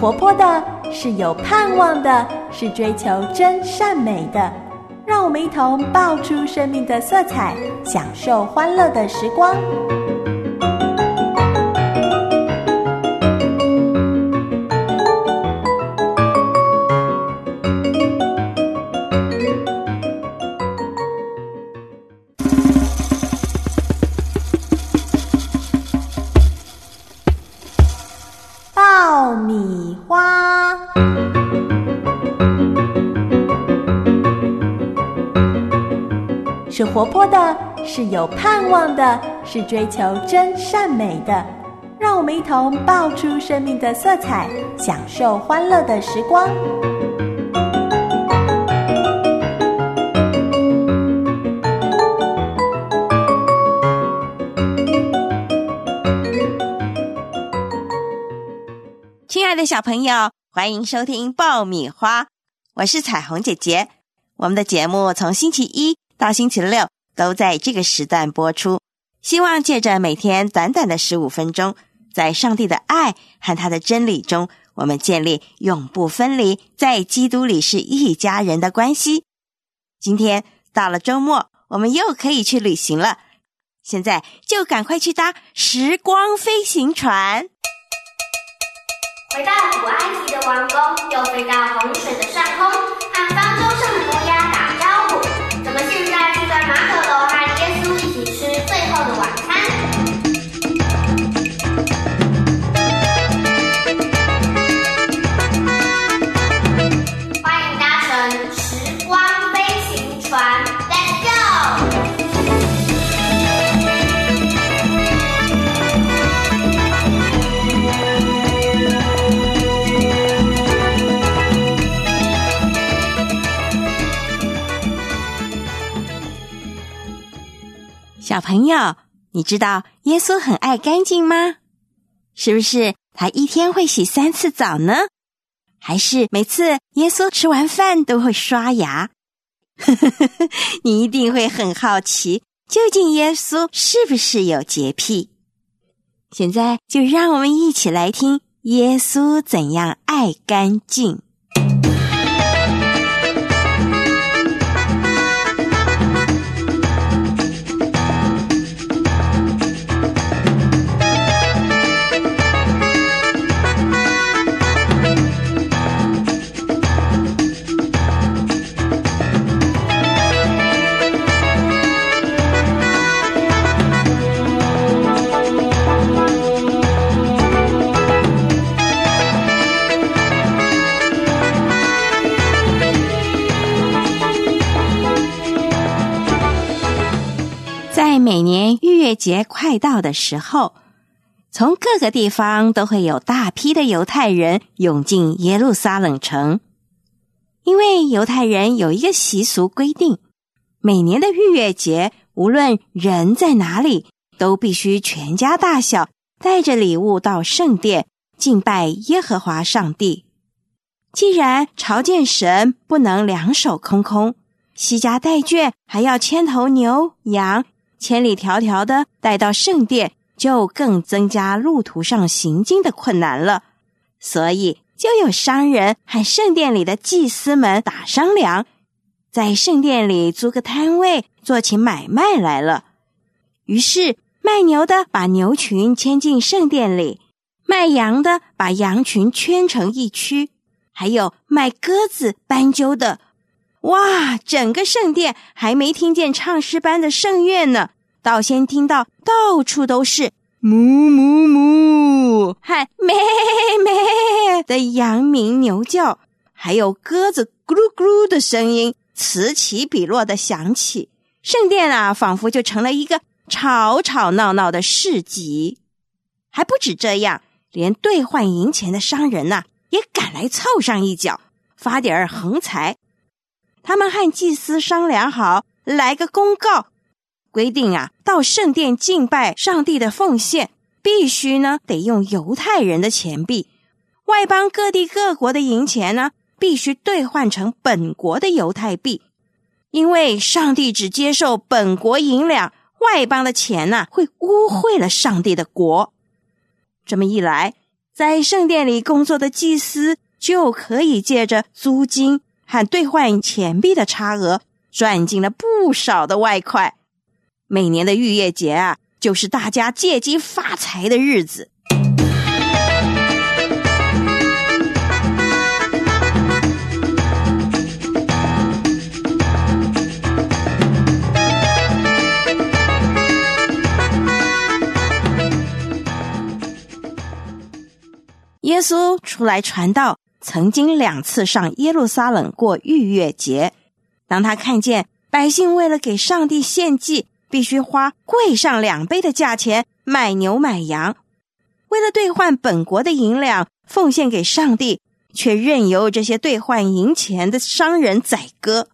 活泼的，是有盼望的，是追求真善美的。让我们一同爆出生命的色彩，享受欢乐的时光。是有盼望的，是追求真善美的。让我们一同爆出生命的色彩，享受欢乐的时光。亲爱的小朋友，欢迎收听爆米花，我是彩虹姐姐。我们的节目从星期一到星期六都在这个时段播出，希望借着每天短短的十五分钟，在上帝的爱和他的真理中，我们建立永不分离，在基督里是一家人的关系。今天到了周末，我们又可以去旅行了，现在就赶快去搭时光飞行船。回到古埃及的王宫，又飞到洪水的上空，小朋友，你知道耶稣很爱干净吗？是不是他一天会洗三次澡呢？还是每次耶稣吃完饭都会刷牙？你一定会很好奇，究竟耶稣是不是有洁癖？现在就让我们一起来听耶稣怎样爱干净。每年逾越节快到的时候，从各个地方都会有大批的犹太人涌进耶路撒冷城，因为犹太人有一个习俗规定，每年的逾越节，无论人在哪里，都必须全家大小带着礼物到圣殿敬拜耶和华上帝。既然朝见神不能两手空空，惜家带卷，还要牵头牛羊。千里迢迢的带到圣殿，就更增加路途上行经的困难了。所以，就有商人和圣殿里的祭司们打商量，在圣殿里租个摊位，做起买卖来了。于是，卖牛的把牛群牵进圣殿里，卖羊的把羊群圈成一区，还有卖鸽子、斑鸠的。哇！整个圣殿还没听见唱诗班的圣乐呢，倒先听到到处都是哞哞哞和咩咩的羊鸣牛叫，还有鸽子咕噜咕噜的声音此起彼落的响起。圣殿啊，仿佛就成了一个吵吵闹闹的市集。还不止这样，连兑换银钱的商人呐、也赶来凑上一脚，发点儿横财。他们和祭司商量好，来个公告，规定啊，到圣殿敬拜上帝的奉献，必须呢得用犹太人的钱币，外邦各地各国的银钱呢，必须兑换成本国的犹太币，因为上帝只接受本国银两，外邦的钱呢、会污秽了上帝的国。这么一来，在圣殿里工作的祭司就可以借着租金和兑换钱币的差额，赚进了不少的外快。每年的逾越节啊，就是大家借机发财的日子。耶稣出来传道，曾经两次上耶路撒冷过逾越节。当他看见百姓为了给上帝献祭，必须花贵上两倍的价钱买牛买羊，为了兑换本国的银两奉献给上帝，却任由这些兑换银钱的商人宰割，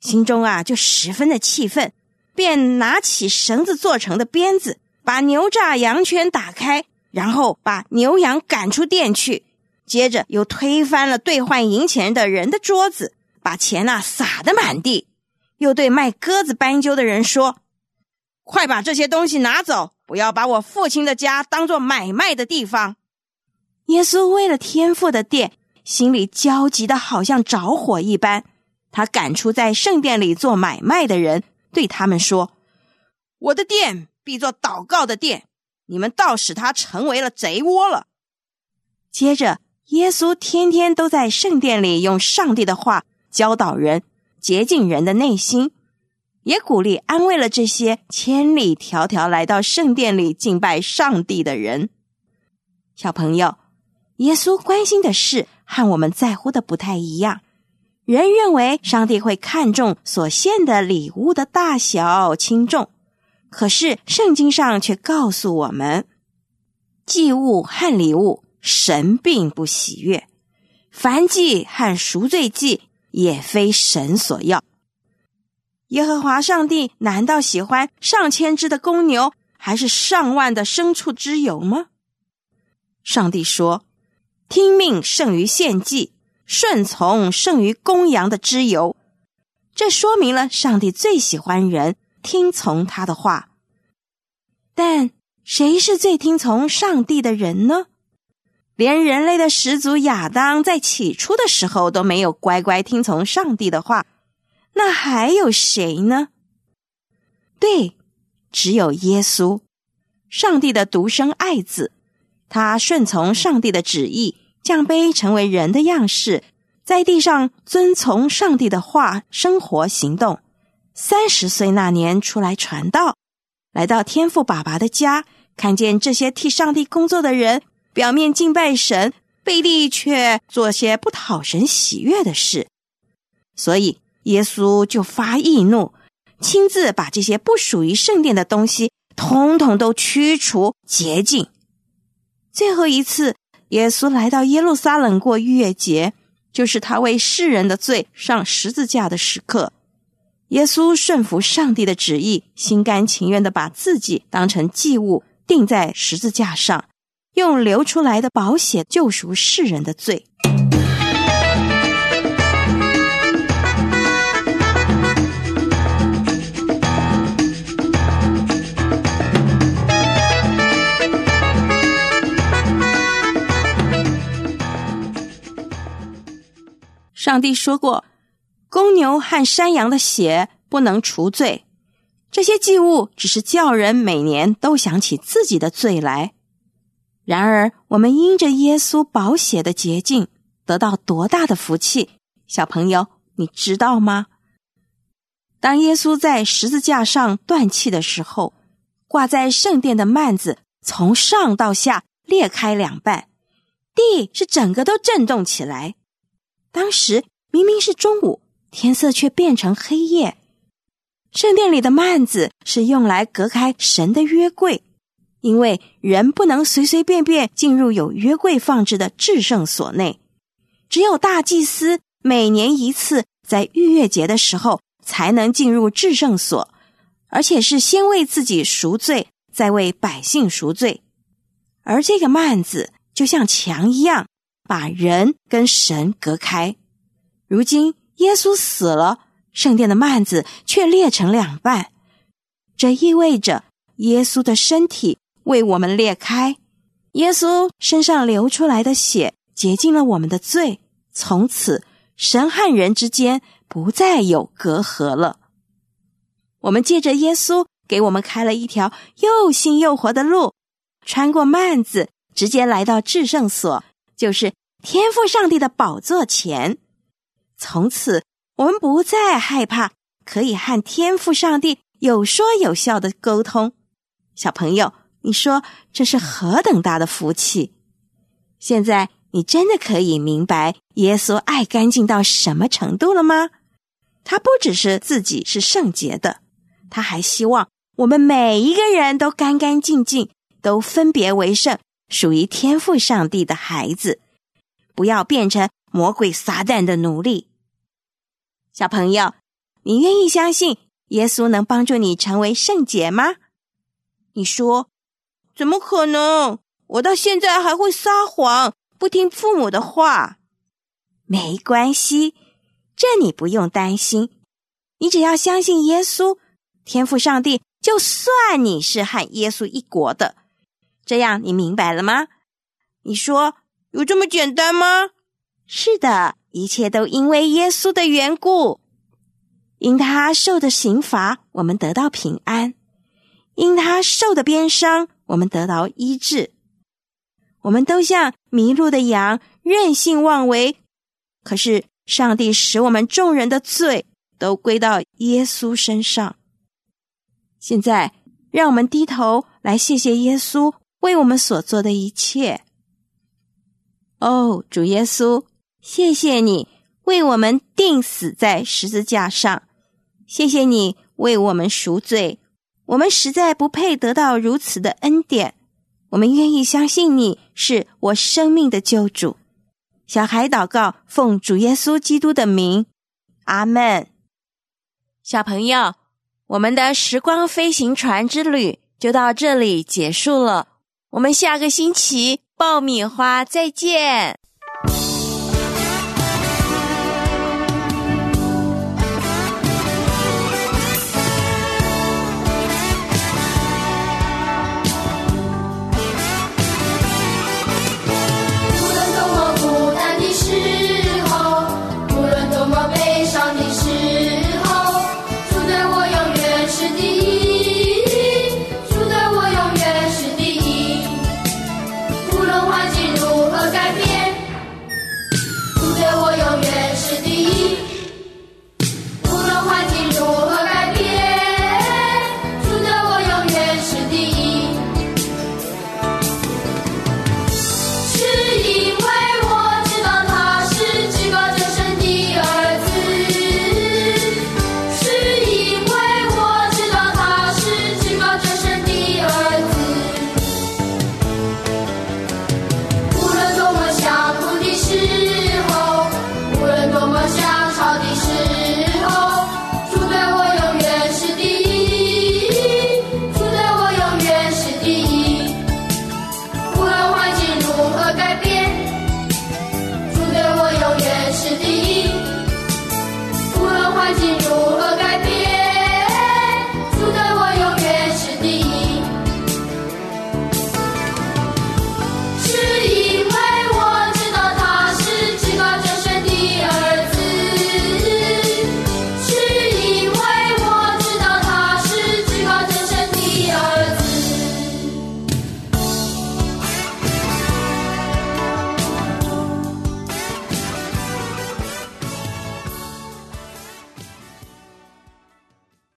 心中啊就十分的气愤，便拿起绳子做成的鞭子，把牛栅羊圈打开。然后把牛羊赶出店去，接着又推翻了兑换银钱的人的桌子，把钱呐撒得满地，又对卖鸽子斑鸠的人说：“快把这些东西拿走，不要把我父亲的家当做买卖的地方。”耶稣为了天父的殿，心里焦急的好像着火一般。他赶出在圣殿里做买卖的人，对他们说：“我的殿必做祷告的殿。”你们倒使他成为了贼窝了。接着，耶稣天天都在圣殿里用上帝的话教导人，洁净人的内心，也鼓励安慰了这些千里迢迢来到圣殿里敬拜上帝的人。小朋友，耶稣关心的事和我们在乎的不太一样。人认为上帝会看重所献的礼物的大小轻重。可是圣经上却告诉我们，祭物和礼物神并不喜悦，凡祭和赎罪祭也非神所要。耶和华上帝难道喜欢上千只的公牛，还是上万的牲畜之油吗？上帝说：“听命胜于献祭，顺从胜于公羊的脂油。”这说明了上帝最喜欢人。听从他的话，但谁是最听从上帝的人呢？连人类的始祖亚当在起初的时候都没有乖乖听从上帝的话，那还有谁呢？对，只有耶稣，上帝的独生爱子。他顺从上帝的旨意，降卑成为人的样式，在地上遵从上帝的话生活行动。三十岁那年出来传道，来到天父爸爸的家，看见这些替上帝工作的人，表面敬拜神，背地却做些不讨神喜悦的事，所以耶稣就发易怒，亲自把这些不属于圣殿的东西，统统都驱除洁净。最后一次，耶稣来到耶路撒冷过逾越节，就是他为世人的罪上十字架的时刻。耶稣顺服上帝的旨意，心甘情愿的把自己当成祭物钉在十字架上，用流出来的宝血救赎世人的罪。上帝说过。公牛和山羊的血不能除罪，这些祭物只是叫人每年都想起自己的罪来。然而，我们因着耶稣宝血的洁净，得到多大的福气！小朋友，你知道吗？当耶稣在十字架上断气的时候，挂在圣殿的幔子从上到下裂开两半，地是整个都震动起来。当时明明是中午。天色却变成黑夜。圣殿里的幔子是用来隔开神的约柜，因为人不能随随便便进入有约柜放置的至圣所内。只有大祭司每年一次在逾越节的时候才能进入至圣所，而且是先为自己赎罪，再为百姓赎罪。而这个幔子就像墙一样，把人跟神隔开。如今。耶稣死了，圣殿的幔子却裂成两半，这意味着耶稣的身体为我们裂开，耶稣身上流出来的血洁净了我们的罪，从此神和人之间不再有隔阂了。我们借着耶稣给我们开了一条又新又活的路，穿过幔子，直接来到至圣所，就是天赋上帝的宝座前。从此，我们不再害怕，可以和天赋上帝有说有笑的沟通。小朋友。你说这是何等大的福气！现在你真的可以明白耶稣爱干净到什么程度了吗？他不只是自己是圣洁的，他还希望我们每一个人都干干净净，都分别为圣，属于天赋上帝的孩子，不要变成魔鬼撒旦的奴隶。小朋友，你愿意相信耶稣能帮助你成为圣洁吗？你说。怎么可能？我到现在还会撒谎，不听父母的话。没关系，这你不用担心。你只要相信耶稣，天赋上帝，就算你是和耶稣一国的，这样你明白了吗？你说有这么简单吗？是的，一切都因为耶稣的缘故，因他受的刑罚，我们得到平安；因他受的鞭伤。我们得到医治，我们都像迷路的羊，任性妄为。可是上帝使我们众人的罪都归到耶稣身上。现在，让我们低头来谢谢耶稣为我们所做的一切。哦，主耶稣，谢谢你为我们钉死在十字架上，谢谢你为我们赎罪。我们实在不配得到如此的恩典。我们愿意相信你是我生命的救主。小孩祷告，奉主耶稣基督的名，阿门。小朋友，我们的时光飞行船之旅就到这里结束了。我们下个星期爆米花再见。